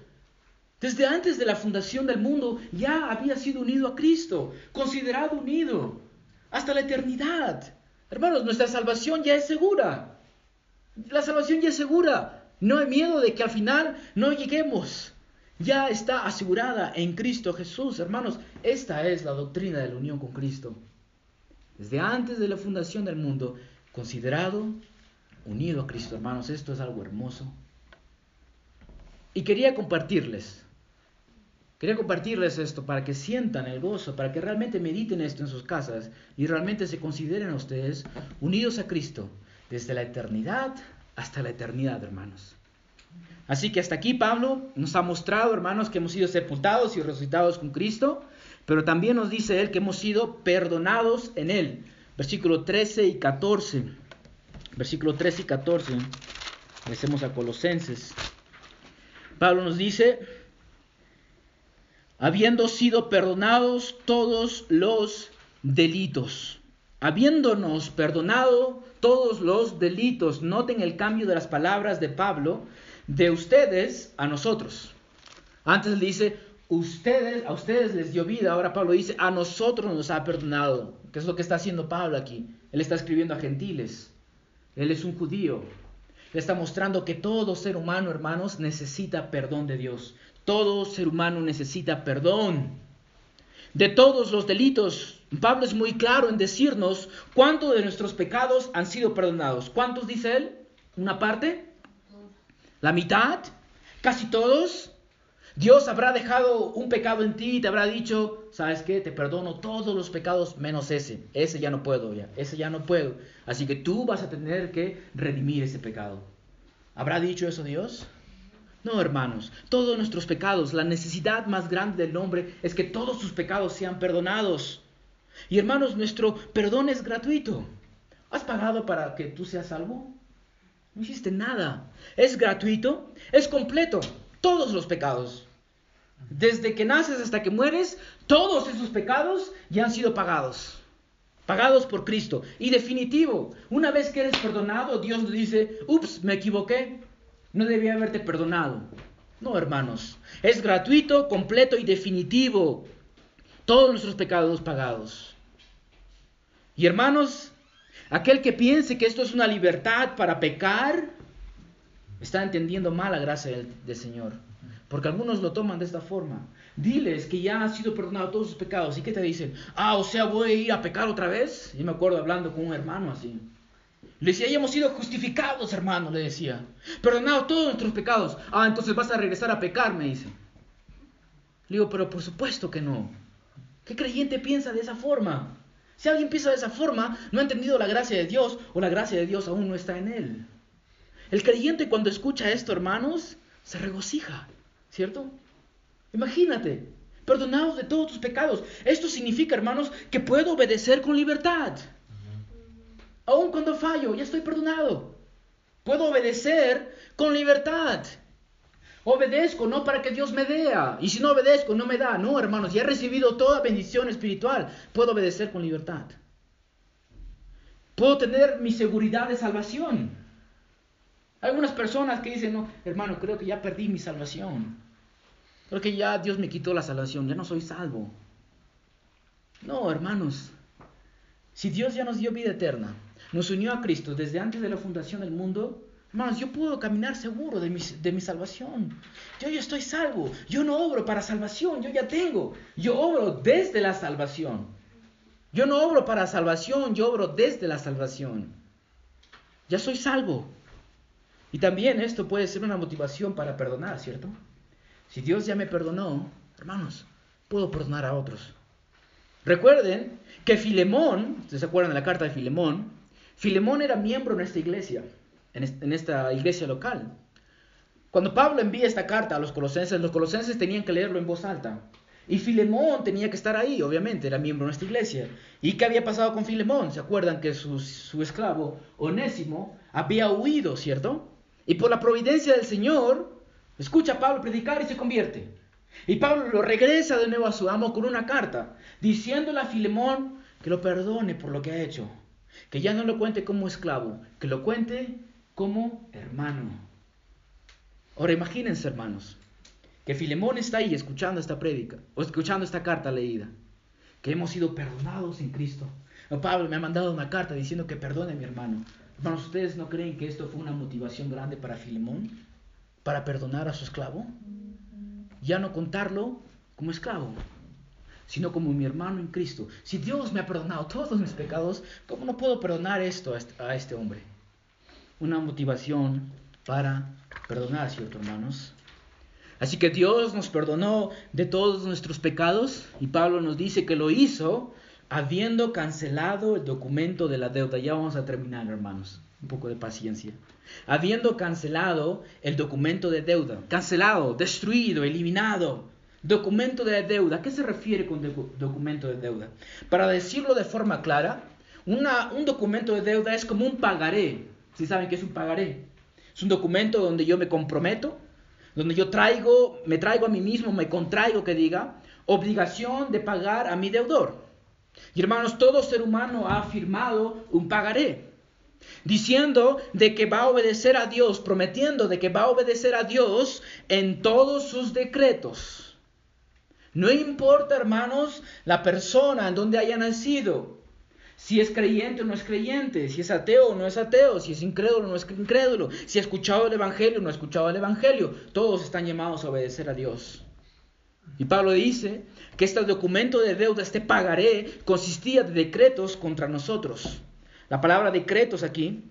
Desde antes de la fundación del mundo ya había sido unido a Cristo, considerado unido, hasta la eternidad. Hermanos, nuestra salvación ya es segura. La salvación ya es segura. No hay miedo de que al final no lleguemos. Ya está asegurada en Cristo Jesús. Hermanos, esta es la doctrina de la unión con Cristo. Desde antes de la fundación del mundo, considerado unido a Cristo, hermanos. Esto es algo hermoso. Y quería compartirles, quería compartirles esto para que sientan el gozo, para que realmente mediten esto en sus casas y realmente se consideren ustedes unidos a Cristo desde la eternidad hasta la eternidad, hermanos. Así que hasta aquí Pablo nos ha mostrado, hermanos, que hemos sido sepultados y resucitados con Cristo, pero también nos dice él que hemos sido perdonados en él. Versículo 13 y 14 versículo 13 y 14, regresemos a Colosenses. Pablo nos dice, habiendo sido perdonados todos los delitos, habiéndonos perdonado todos los delitos, noten el cambio de las palabras de Pablo, de ustedes a nosotros. Antes dice, ustedes, a ustedes les dio vida, ahora Pablo dice, a nosotros nos ha perdonado, que es lo que está haciendo Pablo aquí. Él está escribiendo a gentiles. Él es un judío. Le está mostrando que todo ser humano, hermanos, necesita perdón de Dios. Todo ser humano necesita perdón. De todos los delitos, Pablo es muy claro en decirnos cuántos de nuestros pecados han sido perdonados. ¿Cuántos dice él? ¿Una parte? ¿La mitad? ¿Casi todos? Dios habrá dejado un pecado en ti y te habrá dicho, ¿sabes qué? Te perdono todos los pecados menos ese. Ese ya no puedo ya, ese ya no puedo. Así que tú vas a tener que redimir ese pecado. ¿Habrá dicho eso Dios? No, hermanos, todos nuestros pecados, la necesidad más grande del hombre es que todos sus pecados sean perdonados. Y hermanos, nuestro perdón es gratuito. ¿Has pagado para que tú seas salvo? No hiciste nada. Es gratuito, es completo todos los pecados. Desde que naces hasta que mueres, todos esos pecados ya han sido pagados. Pagados por Cristo. Y definitivo, una vez que eres perdonado, Dios nos dice, ups, me equivoqué, no debía haberte perdonado. No, hermanos, es gratuito, completo y definitivo. Todos nuestros pecados pagados. Y hermanos, aquel que piense que esto es una libertad para pecar, está entendiendo mal la gracia del, Señor. Porque algunos lo toman de esta forma. Diles que ya han sido perdonados todos sus pecados. ¿Y qué te dicen? Ah, o sea, voy a ir a pecar otra vez. Yo me acuerdo hablando con un hermano así. Le decía, ya hemos sido justificados, hermano, le decía. Perdonados todos nuestros pecados. Ah, entonces vas a regresar a pecar, me dice. Le digo, pero por supuesto que no. ¿Qué creyente piensa de esa forma? Si alguien piensa de esa forma, no ha entendido la gracia de Dios o la gracia de Dios aún no está en él. El creyente cuando escucha esto, hermanos, se regocija, ¿cierto? Imagínate, perdonado de todos tus pecados. Esto significa, hermanos, que puedo obedecer con libertad. Aun cuando fallo, ya estoy perdonado. Puedo obedecer con libertad. Obedezco no para que Dios me dé. Y si no obedezco, no me da. No, hermanos, ya he recibido toda bendición espiritual. Puedo obedecer con libertad. Puedo tener mi seguridad de salvación. Hay algunas personas que dicen, no, hermano, creo que ya perdí mi salvación. Que ya Dios me quitó la salvación, ya no soy salvo. No, hermanos. Si Dios ya nos dio vida eterna, nos unió a Cristo desde antes de la fundación del mundo, Hermanos, yo puedo caminar seguro de mi, de mi salvación. Yo ya estoy salvo. Yo no obro para salvación, yo ya tengo. Yo obro desde la salvación. Yo no obro para salvación, yo obro desde la salvación. Ya soy salvo. Y también esto puede ser una motivación para perdonar, ¿cierto? Si Dios ya me perdonó, hermanos, puedo perdonar a otros. Recuerden que Filemón, ¿ustedes se acuerdan de la carta de Filemón? Filemón era miembro de esta iglesia en esta iglesia local. Cuando Pablo envía esta carta a los colosenses, los colosenses tenían que leerlo en voz alta. Y Filemón tenía que estar ahí, obviamente, era miembro de nuestra iglesia. ¿Y qué había pasado con Filemón? ¿Se acuerdan que su, su esclavo, Onésimo, había huido, ¿cierto? Y por la providencia del Señor, escucha a Pablo predicar y se convierte. Y Pablo lo regresa de nuevo a su amo con una carta, diciéndole a Filemón que lo perdone por lo que ha hecho, que ya no lo cuente como esclavo, que lo cuente como hermano. Ahora imagínense, hermanos, que Filemón está ahí escuchando esta prédica o escuchando esta carta leída, que hemos sido perdonados en Cristo. Pablo me ha mandado una carta diciendo que perdone a mi hermano. Hermanos, ¿ustedes no creen que esto fue una motivación grande para Filemón? Para perdonar a su esclavo. Ya no contarlo como esclavo, sino como mi hermano en Cristo. Si Dios me ha perdonado todos mis pecados, ¿cómo no puedo perdonar esto a este hombre? una motivación para perdonar, ¿cierto, hermanos? Así que Dios nos perdonó de todos nuestros pecados y Pablo nos dice que lo hizo habiendo cancelado el documento de la deuda. Ya vamos a terminar, hermanos. Un poco de paciencia. Habiendo cancelado el documento de deuda. Cancelado, destruido, eliminado. Documento de deuda. ¿A qué se refiere con documento de deuda? Para decirlo de forma clara, una, un documento de deuda es como un pagaré si saben que es un pagaré. Es un documento donde yo me comprometo, donde yo traigo, me traigo a mí mismo, me contraigo que diga, obligación de pagar a mi deudor. Y hermanos, todo ser humano ha firmado un pagaré, diciendo de que va a obedecer a Dios, prometiendo de que va a obedecer a Dios en todos sus decretos. No importa, hermanos, la persona en donde haya nacido, si es creyente o no es creyente, si es ateo o no es ateo, si es incrédulo o no es incrédulo, si ha escuchado el Evangelio o no ha escuchado el Evangelio, todos están llamados a obedecer a Dios. Y Pablo dice que este documento de deuda, este pagaré, consistía de decretos contra nosotros. La palabra decretos aquí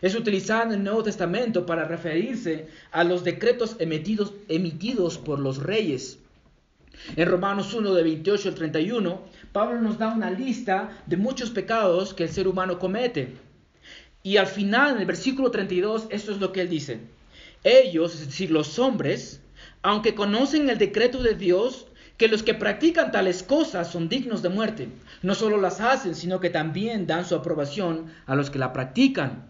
es utilizada en el Nuevo Testamento para referirse a los decretos emitidos, emitidos por los reyes. En Romanos 1 de 28 al 31 Pablo nos da una lista de muchos pecados que el ser humano comete. Y al final, en el versículo 32, esto es lo que él dice. Ellos, es decir, los hombres, aunque conocen el decreto de Dios, que los que practican tales cosas son dignos de muerte, no solo las hacen, sino que también dan su aprobación a los que la practican.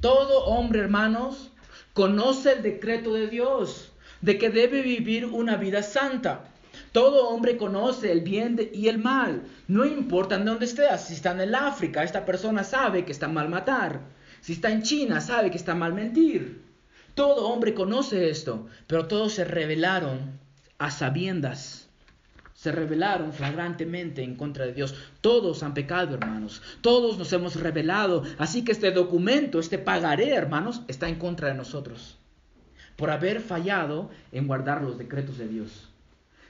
Todo hombre, hermanos, conoce el decreto de Dios, de que debe vivir una vida santa. Todo hombre conoce el bien y el mal. No importa en dónde estés. Si está en África, esta persona sabe que está mal matar. Si está en China, sabe que está mal mentir. Todo hombre conoce esto, pero todos se rebelaron a sabiendas. Se rebelaron flagrantemente en contra de Dios. Todos han pecado, hermanos. Todos nos hemos rebelado. Así que este documento, este pagaré, hermanos, está en contra de nosotros. Por haber fallado en guardar los decretos de Dios.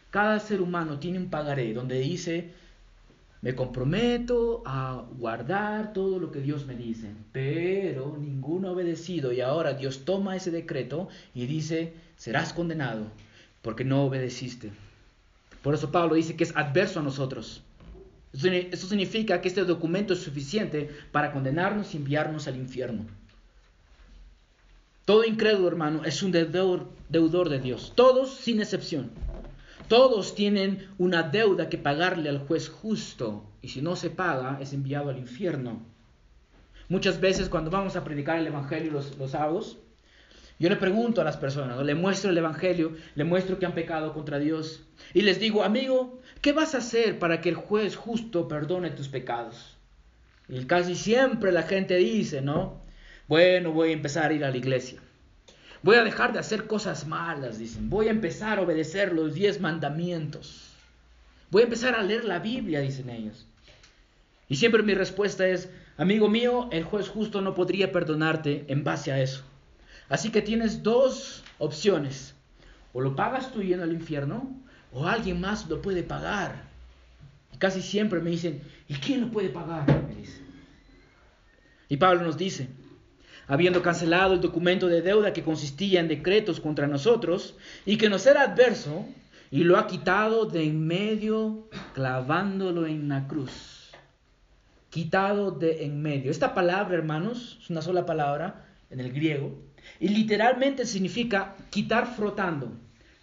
Cada ser humano tiene un pagaré donde dice, me comprometo a guardar todo lo que Dios me dice, pero ninguno ha obedecido y ahora Dios toma ese decreto y dice, serás condenado porque no obedeciste. Por eso Pablo dice que es adverso a nosotros. Eso significa que este documento es suficiente para condenarnos y enviarnos al infierno. Todo incrédulo, hermano, es un deudor, de Dios. Todos, sin excepción. Todos tienen una deuda que pagarle al juez justo. Y si no se paga, es enviado al infierno. Muchas veces cuando vamos a predicar el Evangelio los, los yo le pregunto a las personas, le muestro el Evangelio, le muestro que han pecado contra Dios. Y les digo, amigo, ¿qué vas a hacer para que el juez justo perdone tus pecados? Y casi siempre la gente dice, ¿no? Bueno, voy a empezar a ir a la iglesia. Voy a dejar de hacer cosas malas, dicen. Voy a empezar a obedecer los diez mandamientos. Voy a empezar a leer la Biblia, dicen ellos. Y siempre mi respuesta es, amigo mío, el juez justo no podría perdonarte en base a eso. Así que tienes dos opciones. O lo pagas tú yendo al infierno, o alguien más lo puede pagar. Y casi siempre me dicen, ¿y quién lo puede pagar? Me dice. Y Pablo nos dice, habiendo cancelado el documento de deuda que consistía en decretos contra nosotros y que nos era adverso, y lo ha quitado de en medio clavándolo en la cruz. Quitado de en medio. Esta palabra, hermanos, es una sola palabra en el griego, y literalmente significa quitar frotando.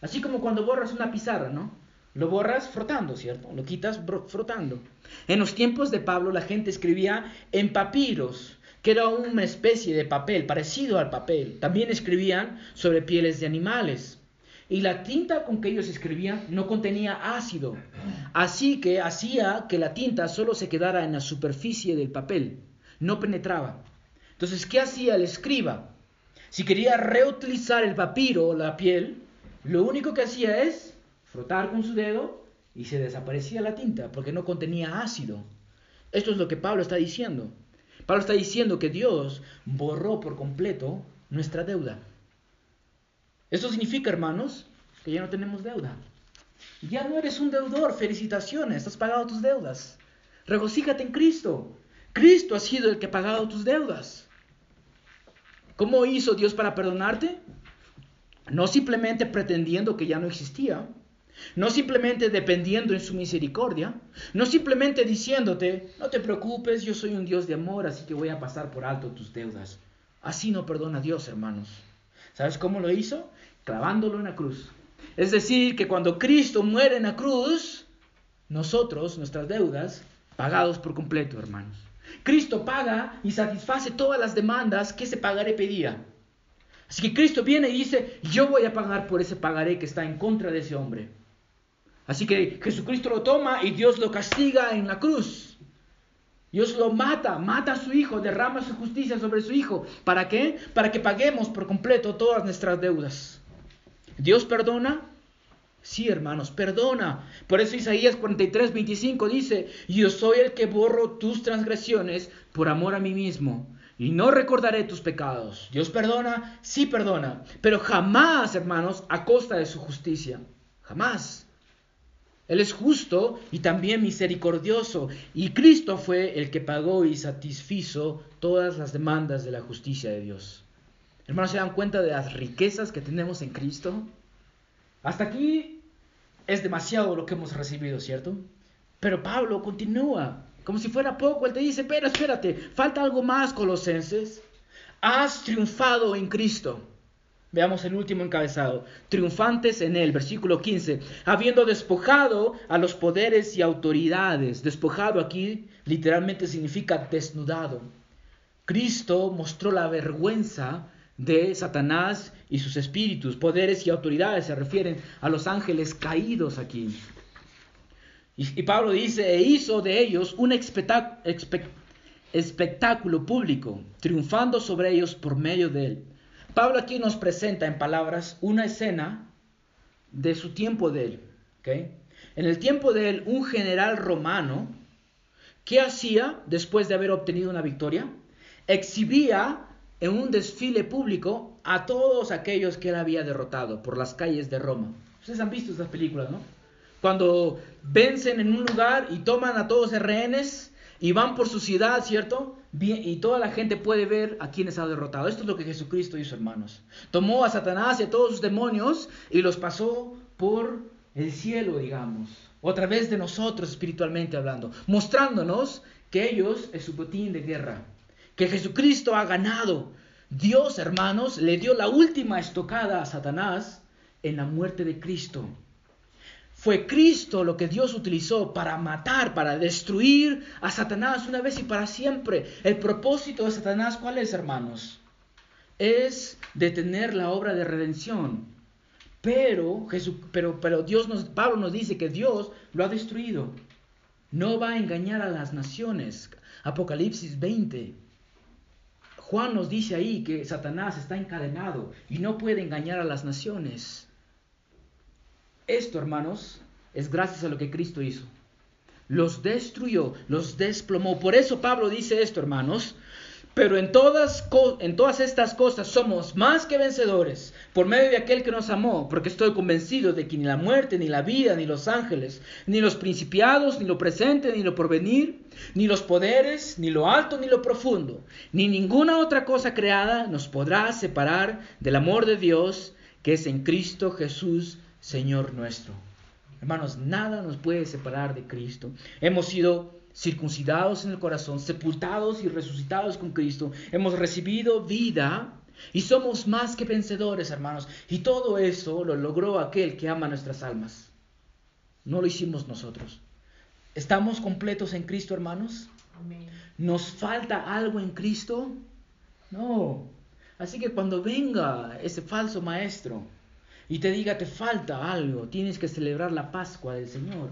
Así como cuando borras una pizarra, ¿no? Lo borras frotando, ¿cierto? Lo quitas frotando. En los tiempos de Pablo la gente escribía en papiros, que era una especie de papel parecido al papel. También escribían sobre pieles de animales. Y la tinta con que ellos escribían no contenía ácido. Así que hacía que la tinta solo se quedara en la superficie del papel. No penetraba. Entonces, ¿qué hacía el escriba? Si quería reutilizar el papiro o la piel, lo único que hacía es frotar con su dedo y se desaparecía la tinta porque no contenía ácido. Esto es lo que Pablo está diciendo. Pablo está diciendo que Dios borró por completo nuestra deuda. Esto significa, hermanos, que ya no tenemos deuda. Ya no eres un deudor, felicitaciones, has pagado tus deudas. Regocíjate en Cristo. Cristo ha sido el que ha pagado tus deudas. ¿Cómo hizo Dios para perdonarte? No simplemente pretendiendo que ya no existía, no simplemente dependiendo en su misericordia, no simplemente diciéndote, no te preocupes, yo soy un Dios de amor, así que voy a pasar por alto tus deudas. Así no perdona Dios, hermanos. ¿Sabes cómo lo hizo? Clavándolo en la cruz. Es decir, que cuando Cristo muere en la cruz, nosotros, nuestras deudas, pagados por completo, hermanos. Cristo paga y satisface todas las demandas que ese pagaré pedía. Así que Cristo viene y dice, yo voy a pagar por ese pagaré que está en contra de ese hombre. Así que Jesucristo lo toma y Dios lo castiga en la cruz. Dios lo mata, mata a su hijo, derrama su justicia sobre su hijo. ¿Para qué? Para que paguemos por completo todas nuestras deudas. Dios perdona, Sí, hermanos, perdona. Por eso Isaías 43, 25 dice, yo soy el que borro tus transgresiones por amor a mí mismo, y no recordaré tus pecados. Dios perdona, sí perdona, pero jamás, hermanos, a costa de su justicia. Jamás. Él es justo y también misericordioso, y Cristo fue el que pagó y satisfizo todas las demandas de la justicia de Dios. Hermanos, ¿se dan cuenta de las riquezas que tenemos en Cristo? Hasta aquí es demasiado lo que hemos recibido, ¿cierto? Pero Pablo continúa, como si fuera poco, él te dice, pero espérate, falta algo más, colosenses. Has triunfado en Cristo. Veamos el último encabezado. Triunfantes en él, versículo 15. Habiendo despojado a los poderes y autoridades. Despojado aquí literalmente significa desnudado. Cristo mostró la vergüenza de Satanás y sus espíritus, poderes y autoridades, se refieren a los ángeles caídos aquí. Y, Pablo dice, e hizo de ellos un espectáculo público, triunfando sobre ellos por medio de él. Pablo aquí nos presenta en palabras una escena de su tiempo de él. En el tiempo de él, un general romano, ¿qué hacía después de haber obtenido una victoria? Exhibía en un desfile público a todos aquellos que él había derrotado por las calles de Roma. Ustedes han visto esas películas, ¿no? Cuando vencen en un lugar y toman a todos rehenes y van por su ciudad, ¿cierto? y toda la gente puede ver a quienes ha derrotado. Esto es lo que Jesucristo hizo, hermanos. Tomó a Satanás y a todos sus demonios y los pasó por el cielo, digamos, o a través de nosotros espiritualmente hablando, mostrándonos que ellos es su botín de guerra, que Jesucristo ha ganado. Dios, hermanos, le dio la última estocada a Satanás en la muerte de Cristo. Fue Cristo lo que Dios utilizó para matar, para destruir a Satanás una vez y para siempre. El propósito de Satanás, ¿cuál es, hermanos? Es detener la obra de redención. Pero, Jesús, pero, pero Dios nos, Pablo nos dice que Dios lo ha destruido. No va a engañar a las naciones. Apocalipsis 20. Juan nos dice ahí que Satanás está encadenado y no puede engañar a las naciones. Esto, hermanos, es gracias a lo que Cristo hizo. Los destruyó, los desplomó. Por eso Pablo dice esto, hermanos. Pero en todas, en todas estas cosas somos más que vencedores por medio de aquel que nos amó, porque estoy convencido de que ni la muerte, ni la vida, ni los ángeles, ni los principiados, ni lo presente, ni lo porvenir, ni los poderes, ni lo alto, ni lo profundo, ni ninguna otra cosa creada nos podrá separar del amor de Dios que es en Cristo Jesús, Señor nuestro. Hermanos, nada nos puede separar de Cristo. Hemos sido circuncidados en el corazón, sepultados y resucitados con Cristo. Hemos recibido vida y somos más que vencedores, hermanos. Y todo eso lo logró aquel que ama nuestras almas. No lo hicimos nosotros. ¿Estamos completos en Cristo, hermanos? ¿Nos falta algo en Cristo? No. Así que cuando venga ese falso maestro, y te diga te falta algo, tienes que celebrar la Pascua del Señor.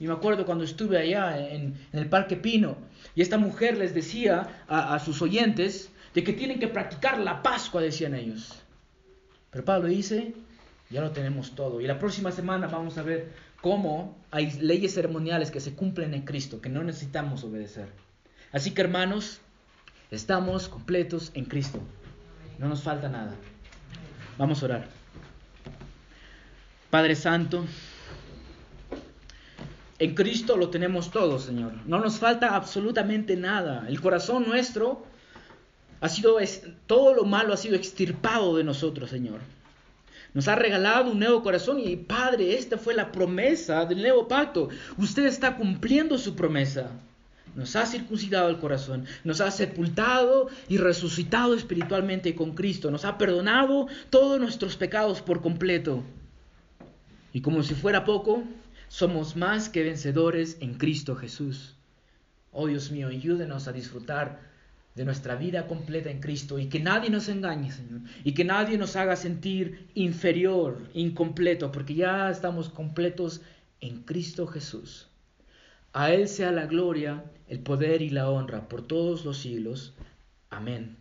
Y me acuerdo cuando estuve allá en, el Parque Pino y esta mujer les decía a, a, sus oyentes de que tienen que practicar la Pascua, decían ellos. Pero Pablo dice, ya lo tenemos todo. Y la próxima semana vamos a ver cómo hay leyes ceremoniales que se cumplen en Cristo, que no necesitamos obedecer. Así que hermanos, estamos completos en Cristo. No nos falta nada. Vamos a orar. Padre Santo, en Cristo lo tenemos todo, Señor. No nos falta absolutamente nada. El corazón nuestro ha sido, todo lo malo ha sido extirpado de nosotros, Señor. Nos ha regalado un nuevo corazón y Padre, esta fue la promesa del nuevo pacto. Usted está cumpliendo su promesa. Nos ha circuncidado el corazón, nos ha sepultado y resucitado espiritualmente con Cristo, nos ha perdonado todos nuestros pecados por completo. Y como si fuera poco, somos más que vencedores en Cristo Jesús. Oh Dios mío, ayúdenos a disfrutar de nuestra vida completa en Cristo y que nadie nos engañe, Señor, y que nadie nos haga sentir inferior, incompleto, porque ya estamos completos en Cristo Jesús. A Él sea la gloria, el poder y la honra por todos los siglos. Amén.